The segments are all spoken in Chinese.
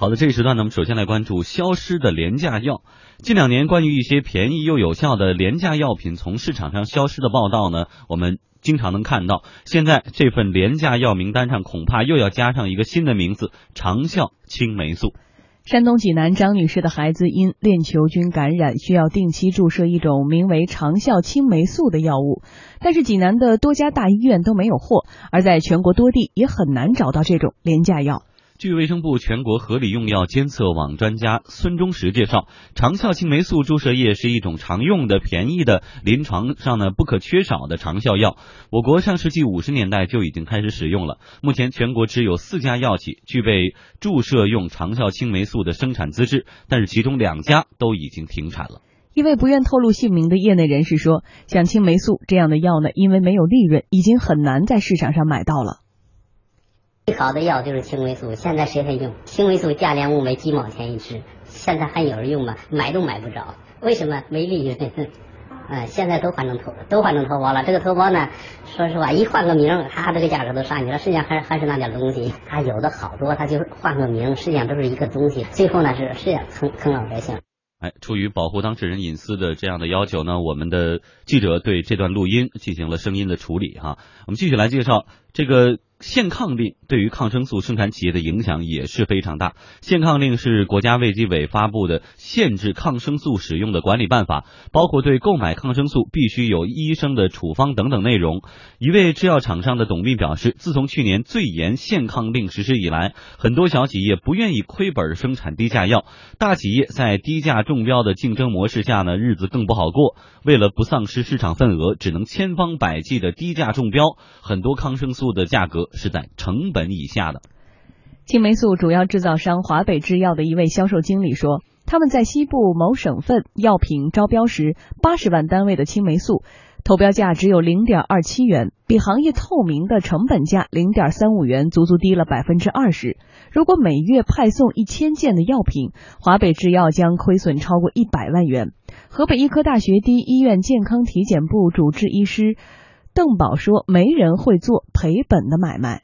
好的，这一时段呢，我们首先来关注消失的廉价药。近两年，关于一些便宜又有效的廉价药品从市场上消失的报道呢，我们经常能看到。现在这份廉价药名单上，恐怕又要加上一个新的名字——长效青霉素。山东济南张女士的孩子因链球菌感染，需要定期注射一种名为长效青霉素的药物，但是济南的多家大医院都没有货，而在全国多地也很难找到这种廉价药。据卫生部全国合理用药监测网专家孙忠实介绍，长效青霉素注射液是一种常用的、便宜的、临床上呢不可缺少的长效药。我国上世纪五十年代就已经开始使用了。目前全国只有四家药企具备注射用长效青霉素的生产资质，但是其中两家都已经停产了。一位不愿透露姓名的业内人士说，像青霉素这样的药呢，因为没有利润，已经很难在市场上买到了。最好的药就是青霉素，现在谁还用？青霉素价廉物美，几毛钱一支，现在还有人用吗？买都买不着，为什么？没利润。嗯，现在都换成头，都换成头孢了。这个头孢呢，说实话，一换个名，它这个价格都上去了。实际上还还是那点东西，它有的好多，它就换个名，实际上都是一个东西。最后呢，是实际上坑坑老百姓。哎，出于保护当事人隐私的这样的要求呢，我们的记者对这段录音进行了声音的处理哈。我们继续来介绍这个。限抗令对于抗生素生产企业的影响也是非常大。限抗令是国家卫计委发布的限制抗生素使用的管理办法，包括对购买抗生素必须有医生的处方等等内容。一位制药厂商的董秘表示，自从去年最严限抗令实施以来，很多小企业不愿意亏本生产低价药，大企业在低价中标的竞争模式下呢，日子更不好过。为了不丧失市场份额，只能千方百计的低价中标，很多抗生素素的价格。是在成本以下的。青霉素主要制造商华北制药的一位销售经理说，他们在西部某省份药品招标时，八十万单位的青霉素投标价只有零点二七元，比行业透明的成本价零点三五元足足低了百分之二十。如果每月派送一千件的药品，华北制药将亏损超过一百万元。河北医科大学第一医院健康体检部主治医师。邓宝说：“没人会做赔本的买卖，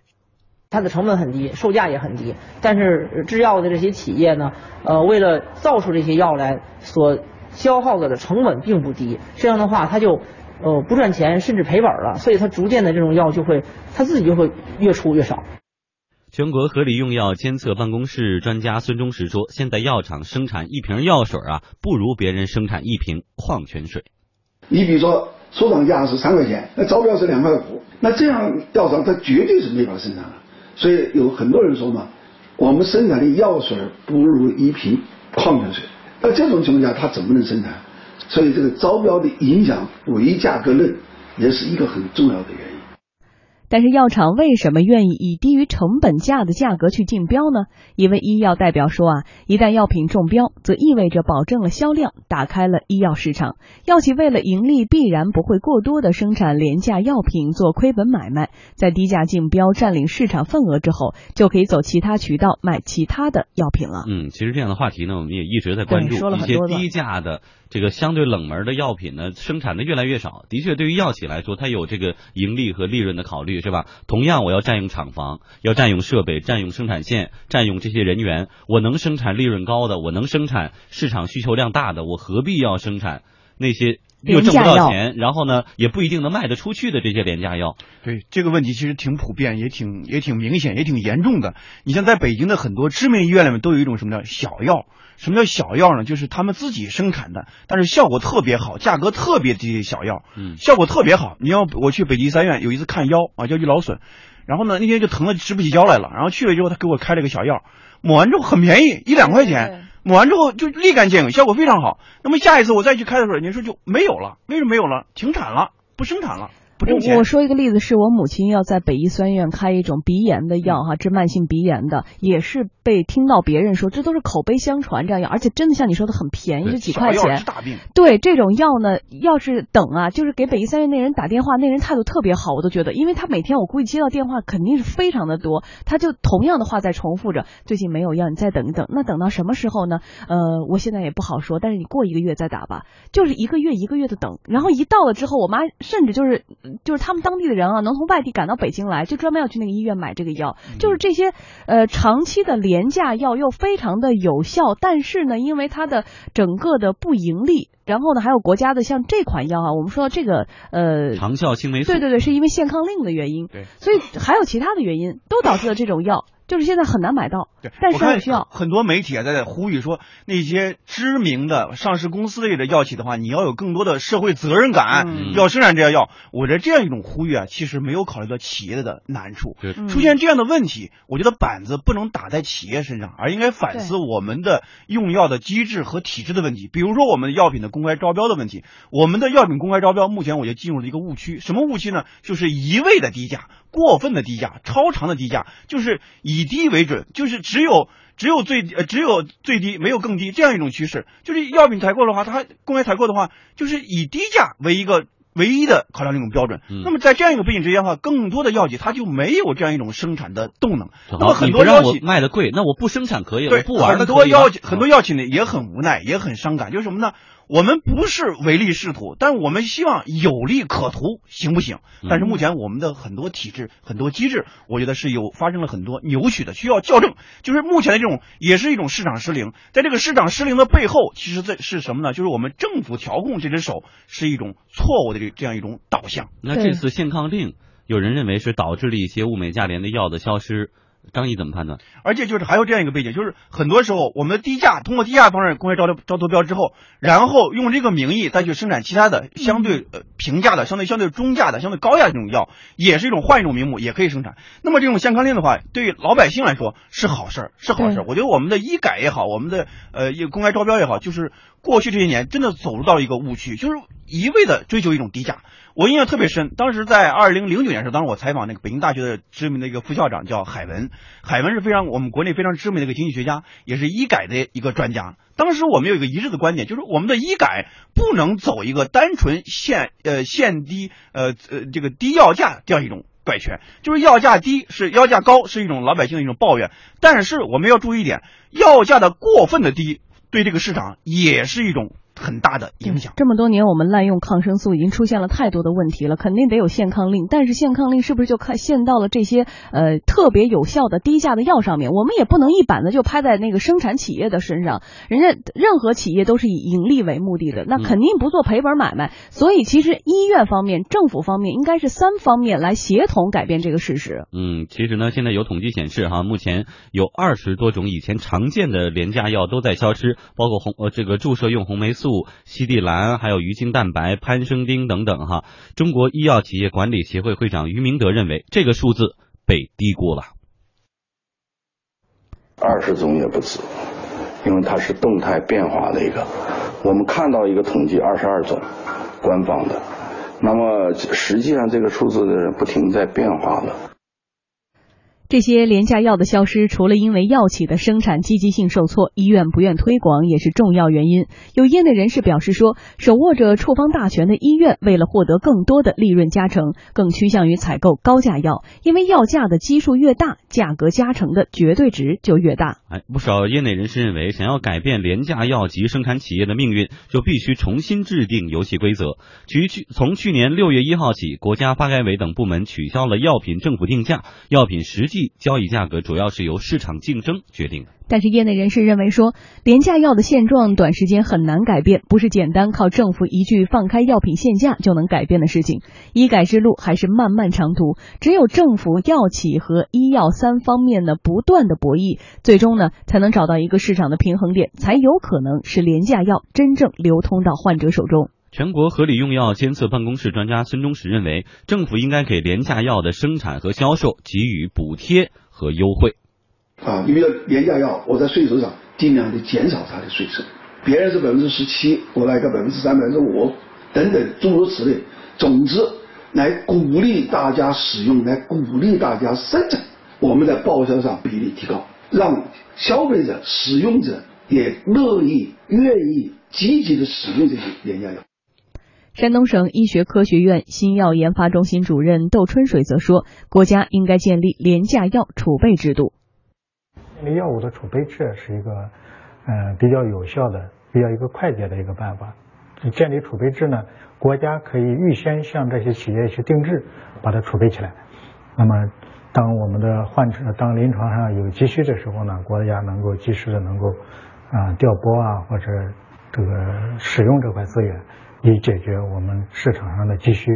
它的成本很低，售价也很低。但是制药的这些企业呢，呃，为了造出这些药来，所消耗的的成本并不低。这样的话，他就呃不赚钱，甚至赔本了。所以，它逐渐的这种药就会它自己就会越出越少。”全国合理用药监测办公室专家孙忠实说：“现在药厂生产一瓶药水啊，不如别人生产一瓶矿泉水。你比如说。”出厂价是三块钱，那招标是两块五，那这样药厂它绝对是没法生产的。所以有很多人说嘛，我们生产的药水不如一瓶矿泉水。那这种情况下，它怎么能生产？所以这个招标的影响，唯价格论也是一个很重要的原因。但是药厂为什么愿意以低于成本价的价格去竞标呢？一位医药代表说啊，一旦药品中标，则意味着保证了销量，打开了医药市场。药企为了盈利，必然不会过多的生产廉价药品做亏本买卖，在低价竞标占领市场份额之后，就可以走其他渠道卖其他的药品了。嗯，其实这样的话题呢，我们也一直在关注一些低价的。这个相对冷门的药品呢，生产的越来越少。的确，对于药企来说，它有这个盈利和利润的考虑，是吧？同样，我要占用厂房，要占用设备，占用生产线，占用这些人员，我能生产利润高的，我能生产市场需求量大的，我何必要生产那些又挣不到钱，然后呢，也不一定能卖得出去的这些廉价药？对这个问题，其实挺普遍，也挺也挺明显，也挺严重的。你像在北京的很多知名医院里面，都有一种什么叫小药。什么叫小药呢？就是他们自己生产的，但是效果特别好，价格特别低。小药，嗯，效果特别好。你要我去北京三院有一次看腰啊，腰肌劳损，然后呢那天就疼的直不起腰来了。然后去了之后，他给我开了个小药，抹完之后很便宜，一两块钱，抹完之后就立竿见影，效果非常好。那么下一次我再去开的时候，人家说就没有了，为什么没有了？停产了，不生产了。我我说一个例子，是我母亲要在北医三院开一种鼻炎的药哈，治慢性鼻炎的，也是被听到别人说，这都是口碑相传这样药，而且真的像你说的很便宜，就几块钱。对这种药呢，要是等啊，就是给北医三院那人打电话，那人态度特别好，我都觉得，因为他每天我估计接到电话肯定是非常的多，他就同样的话在重复着，最近没有药，你再等一等。那等到什么时候呢？呃，我现在也不好说，但是你过一个月再打吧，就是一个月一个月的等，然后一到了之后，我妈甚至就是。就是他们当地的人啊，能从外地赶到北京来，就专门要去那个医院买这个药。就是这些呃长期的廉价药又非常的有效，但是呢，因为它的整个的不盈利，然后呢，还有国家的像这款药啊，我们说到这个呃长效青霉素，对对对，是因为限抗令的原因，对，所以还有其他的原因都导致了这种药。就是现在很难买到，对，但是需要很多媒体啊在在呼吁说，那些知名的上市公司类的药企的话，你要有更多的社会责任感，嗯要生产这些药。我觉得这样一种呼吁啊，其实没有考虑到企业的难处。对嗯出现这样的问题，我觉得板子不能打在企业身上，而应该反思我们的用药的机制和体制的问题。比如说我们药品的公开招标的问题，我们的药品公开招标目前我就进入了一个误区，什么误区呢？就是一味的低价、过分的低价、超长的低价，就是以低为准，就是只有。只有最呃只有最低，没有更低这样一种趋势。就是药品采购的话，它公开采购的话，就是以低价为一个唯一的考量这种标准。嗯那么在这样一个背景之下的话，更多的药企它就没有这样一种生产的动能。那么，很多药企卖的贵，那我不生产可以，对我不玩的很多药企很多药企呢也很无奈，也很伤感，就是什么呢？我们不是唯利是图，但我们希望有利可图，行不行？嗯但是目前我们的很多体制、很多机制，我觉得是有发生了很多扭曲的，需要校正。就是目前的这种，也是一种市场失灵。在这个市场失灵的背后，其实在是什么呢？就是我们政府调控这只手是一种错误的这这样一种导向。那这次限抗令，有人认为是导致了一些物美价廉的药的消失。张毅怎么判断？而且就是还有这样一个背景，就是很多时候我们的低价通过低价方式公开招标招投标之后，然后用这个名义再去生产其他的相对呃平价的、相对相对中价的、相对高价的这种药，也是一种换一种名目也可以生产。那么这种限康令的话，对于老百姓来说是好事儿，是好事儿。我觉得我们的医改也好，我们的呃一个公开招标也好，就是过去这些年真的走入到一个误区，就是一味的追求一种低价。我印象特别深，当时在二零零九年的时候，当时我采访那个北京大学的知名的一个副校长叫海文，海文是非常我们国内非常知名的一个经济学家，也是医改的一个专家。当时我们有一个一致的观点，就是我们的医改不能走一个单纯限呃限低呃呃这个低药价这样一种怪圈，就是药价低是药价高是一种老百姓的一种抱怨，但是我们要注意一点，药价的过分的低对这个市场也是一种很大的影响。这么多年，我们滥用抗生素已经出现了太多的问题了，肯定得有限抗令。但是限抗令是不是就看限到了这些呃特别有效的低价的药上面？我们也不能一板子就拍在那个生产企业的身上，人家任何企业都是以盈利为目的的，那肯定不做赔本买卖。所以其实医院方面、政府方面应该是三方面来协同改变这个事实。嗯，其实呢，现在有统计显示哈，目前有二十多种以前常见的廉价药都在消失，包括红呃这个注射用红霉素、度西地兰，还有鱼精蛋白、潘生丁等等哈。中国医药企业管理协会会长于明德认为，这个数字被低估了。二十种也不止，因为它是动态变化的一个。我们看到一个统计，二十二种，官方的。那么实际上这个数字不停在变化的。这些廉价药的消失，除了因为药企的生产积极性受挫，医院不愿推广也是重要原因。有业内人士表示说，手握着处方大权的医院，为了获得更多的利润加成，更趋向于采购高价药，因为药价的基数越大，价格加成的绝对值就越大。哎，不少业内人士认为，想要改变廉价药及生产企业的命运，就必须重新制定游戏规则。去去从去年六月一号起，国家发改委等部门取消了药品政府定价，药品实际交易价格主要是由市场竞争决定的。但是业内人士认为说，廉价药的现状短时间很难改变，不是简单靠政府一句放开药品限价就能改变的事情。医改之路还是漫漫长途，只有政府、药企和医药三方面的不断的博弈，最终呢才能找到一个市场的平衡点，才有可能使廉价药真正流通到患者手中。全国合理用药监测办公室专家孙忠实认为，政府应该给廉价药的生产和销售给予补贴和优惠。啊，你比如廉价药，我在税收上尽量的减少它的税收，别人是百分之十七，我来个百分之三、百分之五等等，诸如此类。总之，来鼓励大家使用，来鼓励大家生产，我们在报销上比例提高，让消费者、使用者也乐意、愿意、积极的使用这些廉价药。山东省医学科学院新药研发中心主任窦春水则说，国家应该建立廉价药储备制度。建立药物的储备制是一个，呃，比较有效的、比较一个快捷的一个办法。建立储备制呢，国家可以预先向这些企业去定制，把它储备起来。那么，当我们的患者当临床上有急需的时候呢，国家能够及时的能够啊调拨啊或者这个使用这块资源，以解决我们市场上的急需。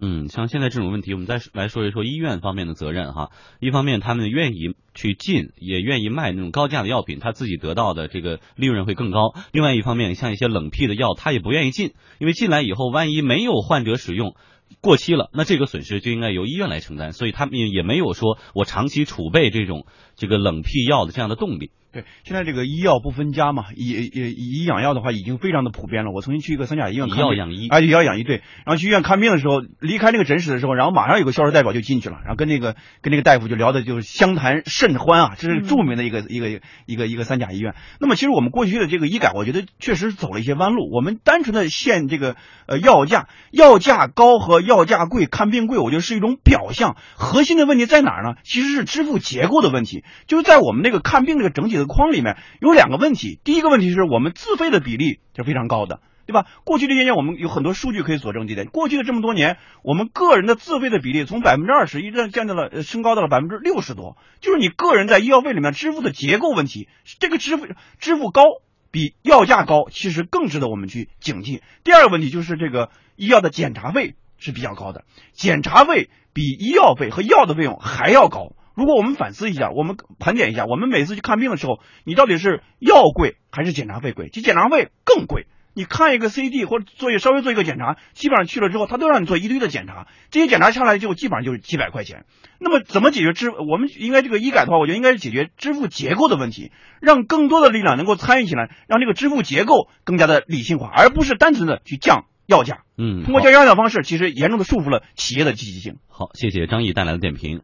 嗯，像现在这种问题，我们再来说一说医院方面的责任哈。一方面，他们愿意去进，也愿意卖那种高价的药品，他自己得到的这个利润会更高。另外一方面，像一些冷僻的药，他也不愿意进，因为进来以后，万一没有患者使用，过期了，那这个损失就应该由医院来承担。所以他们也没有说我长期储备这种这个冷僻药的这样的动力。对，现在这个医药不分家嘛，以以以养药的话已经非常的普遍了。我曾经去一个三甲医院，以药养医啊，以药养医对。然后去医院看病的时候，离开那个诊室的时候，然后马上有个销售代表就进去了，然后跟那个跟那个大夫就聊的就是相谈甚欢啊，这是著名的一个一个一个一个三甲医院。那么其实我们过去的这个医改，我觉得确实走了一些弯路。我们单纯的限这个呃药价，药价高和药价贵，看病贵，我觉得是一种表象。核心的问题在哪儿呢？其实是支付结构的问题，就是在我们那个看病这个整体的框里面。有两个问题，第一个问题是我们自费的比例是非常高的，对吧？过去这些年我们有很多数据可以佐证这点。过去的这么多年，我们个人的自费的比例从百分之二十一直降到了，升高到了百分之六十多。就是你个人在医药费里面支付的结构问题，这个支付支付高比药价高，其实更值得我们去警惕。第二个问题就是这个医药的检查费是比较高的，检查费比医药费和药的费用还要高。如果我们反思一下，我们盘点一下，我们每次去看病的时候，你到底是药贵还是检查费贵？其实检查费更贵。你看一个 CT 或者做一稍微做一个检查，基本上去了之后，他都让你做一堆的检查，这些检查下来就基本上就是几百块钱。那么怎么解决支？我们应该这个医改的话，我觉得应该是解决支付结构的问题，让更多的力量能够参与起来，让这个支付结构更加的理性化，而不是单纯的去降药价。嗯，通过降药价方式，其实严重的束缚了企业的积极性。好，谢谢张毅带来的点评。